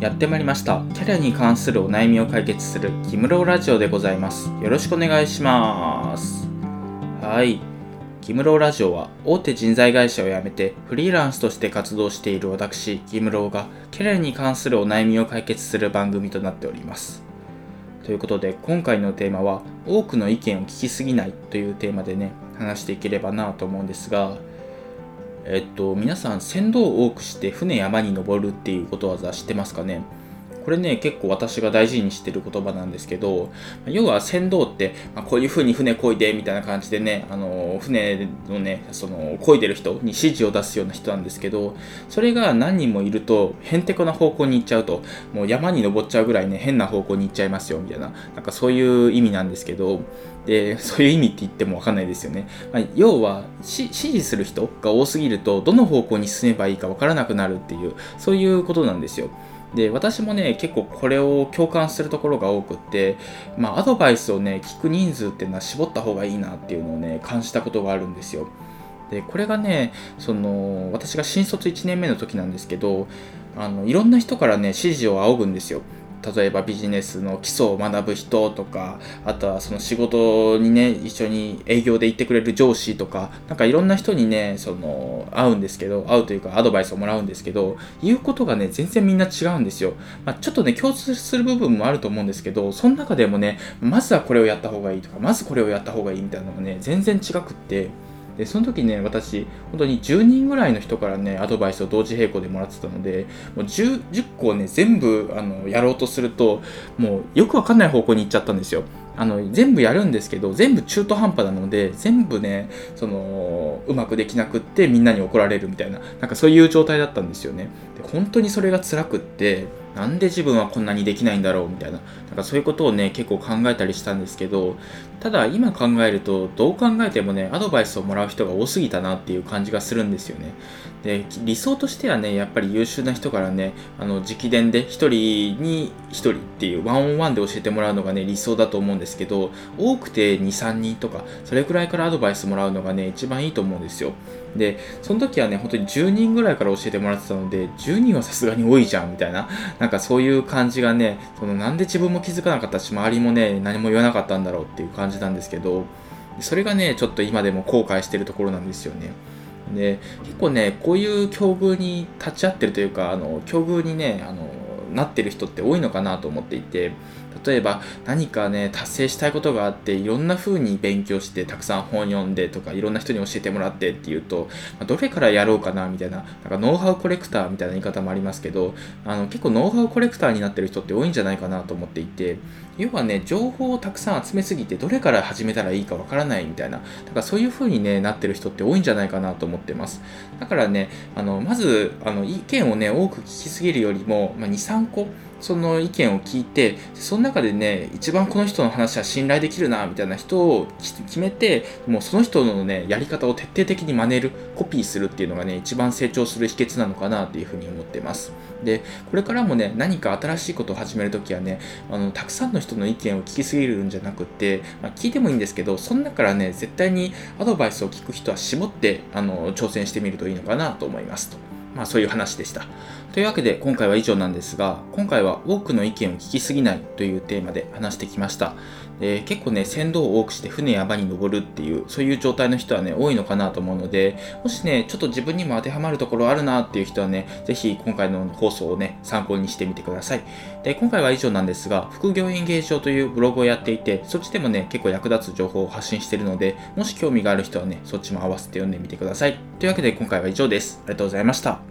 やってまいりました。キャリアに関するお悩みを解決するギムローラジオでございます。よろしくお願いします。はい。ギムロラジオは大手人材会社を辞めてフリーランスとして活動している私ギムローがキャリアに関するお悩みを解決する番組となっております。ということで今回のテーマは多くの意見を聞きすぎないというテーマでね話していければなと思うんですがえっと、皆さん、船頭を多くして船山に登るっていうことわざ知ってますかね？これね、結構私が大事にしてる言葉なんですけど、要は船頭って、まあ、こういう風に船漕いでみたいな感じでね、あの船のね、その漕いでる人に指示を出すような人なんですけど、それが何人もいると、へんてこな方向に行っちゃうと、もう山に登っちゃうぐらいね、変な方向に行っちゃいますよみたいな、なんかそういう意味なんですけど、でそういう意味って言っても分かんないですよね。まあ、要は指示する人が多すぎるとどの方向に進めばいいか分からなくなるっていうそういうことなんですよ。で私もね結構これを共感するところが多くって、まあ、アドバイスをね聞く人数っていうのは絞った方がいいなっていうのをね感じたことがあるんですよ。でこれがねその私が新卒1年目の時なんですけどあのいろんな人からね指示を仰ぐんですよ。例えばビジネスの基礎を学ぶ人とかあとはその仕事にね一緒に営業で行ってくれる上司とかなんかいろんな人にねその会うんですけど会うというかアドバイスをもらうんですけど言うことがね全然みんな違うんですよ、まあ、ちょっとね共通する部分もあると思うんですけどその中でもねまずはこれをやった方がいいとかまずこれをやった方がいいみたいなのがね全然違くって。でその時ね私本当に10人ぐらいの人からねアドバイスを同時並行でもらってたのでもう 10, 10個をね全部あのやろうとするともうよくわかんない方向に行っちゃったんですよ。あの全部やるんですけど全部中途半端なので全部ねそのうまくできなくってみんなに怒られるみたいななんかそういう状態だったんですよね。で本当にそれが辛くってなんで自分はこんなにできないんだろうみたいな。なんかそういうことをね結構考えたりしたんですけどただ今考えるとどう考えてもねアドバイスをもらう人が多すぎたなっていう感じがするんですよね。で理想としてはねやっぱり優秀な人からねあの直伝で1人に1人っていうワンオンワンで教えてもらうのがね理想だと思うんですけど多くて23人とかそれくらいからアドバイスもらうのがね一番いいと思うんですよ。でその時はね本当に10人ぐらいから教えてもらってたので10人はさすがに多いじゃんみたいなな。んかそういう感じがねそのなんで自分も気づかなかったし周りもね何も言わなかったんだろうっていう感じなんですけどそれがねちょっと今でも後悔してるところなんですよね。で結構ねこういう境遇に立ち会ってるというかあの境遇にねあのなってる人って多いのかなと思っていて例えば何かね達成したいことがあっていろんな風に勉強してたくさん本読んでとかいろんな人に教えてもらってっていうと、まあ、どれからやろうかなみたいななんかノウハウコレクターみたいな言い方もありますけどあの結構ノウハウコレクターになってる人って多いんじゃないかなと思っていて要はね情報をたくさん集めすぎてどれから始めたらいいかわからないみたいなだからそういう風にねなってる人って多いんじゃないかなと思ってます。だからねあのまずあの意見をね多く聞きすぎるよりも、まあ、23個その意見を聞いてその中でね一番この人の話は信頼できるなみたいな人を決めてもうその人のねやり方を徹底的に真似るコピーするっていうのがね一番成長する秘訣なのかなっていうふうに思ってます。でこれからもね何か新しいことを始めるときはねあのたくさんの人の意見を聞きすぎるんじゃなくて、まあ、聞いてもいいんですけどその中からね絶対にアドバイスを聞く人は絞ってあの挑戦してみるといいのかなと思いますと。まあそういう話でした。というわけで今回は以上なんですが今回は多くの意見を聞きすぎないというテーマで話してきました。で結構ね船頭を多くして船山に登るっていうそういう状態の人はね多いのかなと思うのでもしねちょっと自分にも当てはまるところあるなっていう人はね是非今回の放送をね参考にしてみてください。で今回は以上なんですが副業演芸場というブログをやっていてそっちでもね結構役立つ情報を発信しているのでもし興味がある人はねそっちも合わせて読んでみてください。というわけで今回は以上です。ありがとうございました。